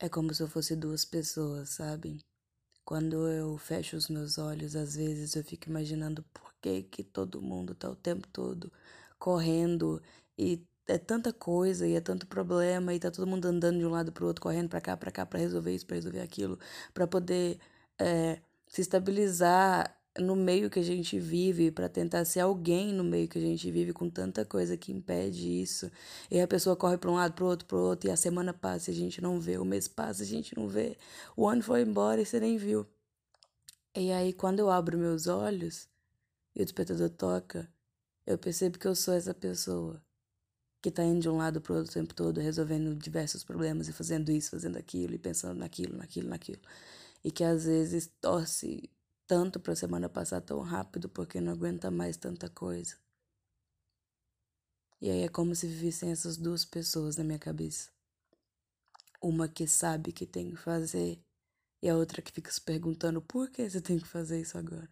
É como se eu fosse duas pessoas, sabe? Quando eu fecho os meus olhos, às vezes eu fico imaginando por que que todo mundo tá o tempo todo correndo e é tanta coisa e é tanto problema e tá todo mundo andando de um lado pro outro, correndo para cá, para cá para resolver isso, para resolver aquilo, para poder é, se estabilizar no meio que a gente vive, para tentar ser alguém no meio que a gente vive, com tanta coisa que impede isso. E a pessoa corre para um lado, para outro, para outro, e a semana passa e a gente não vê, o mês passa e a gente não vê, o ano foi embora e você nem viu. E aí, quando eu abro meus olhos e o despertador toca, eu percebo que eu sou essa pessoa que tá indo de um lado pro outro o tempo todo, resolvendo diversos problemas e fazendo isso, fazendo aquilo, e pensando naquilo, naquilo, naquilo. E que às vezes torce tanto para a semana passar tão rápido porque não aguenta mais tanta coisa. E aí é como se vivessem essas duas pessoas na minha cabeça. Uma que sabe que tem que fazer e a outra que fica se perguntando por que você tem que fazer isso agora.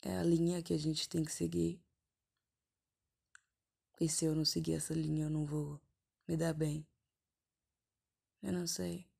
É a linha que a gente tem que seguir. E se eu não seguir essa linha, eu não vou me dar bem. Eu não sei.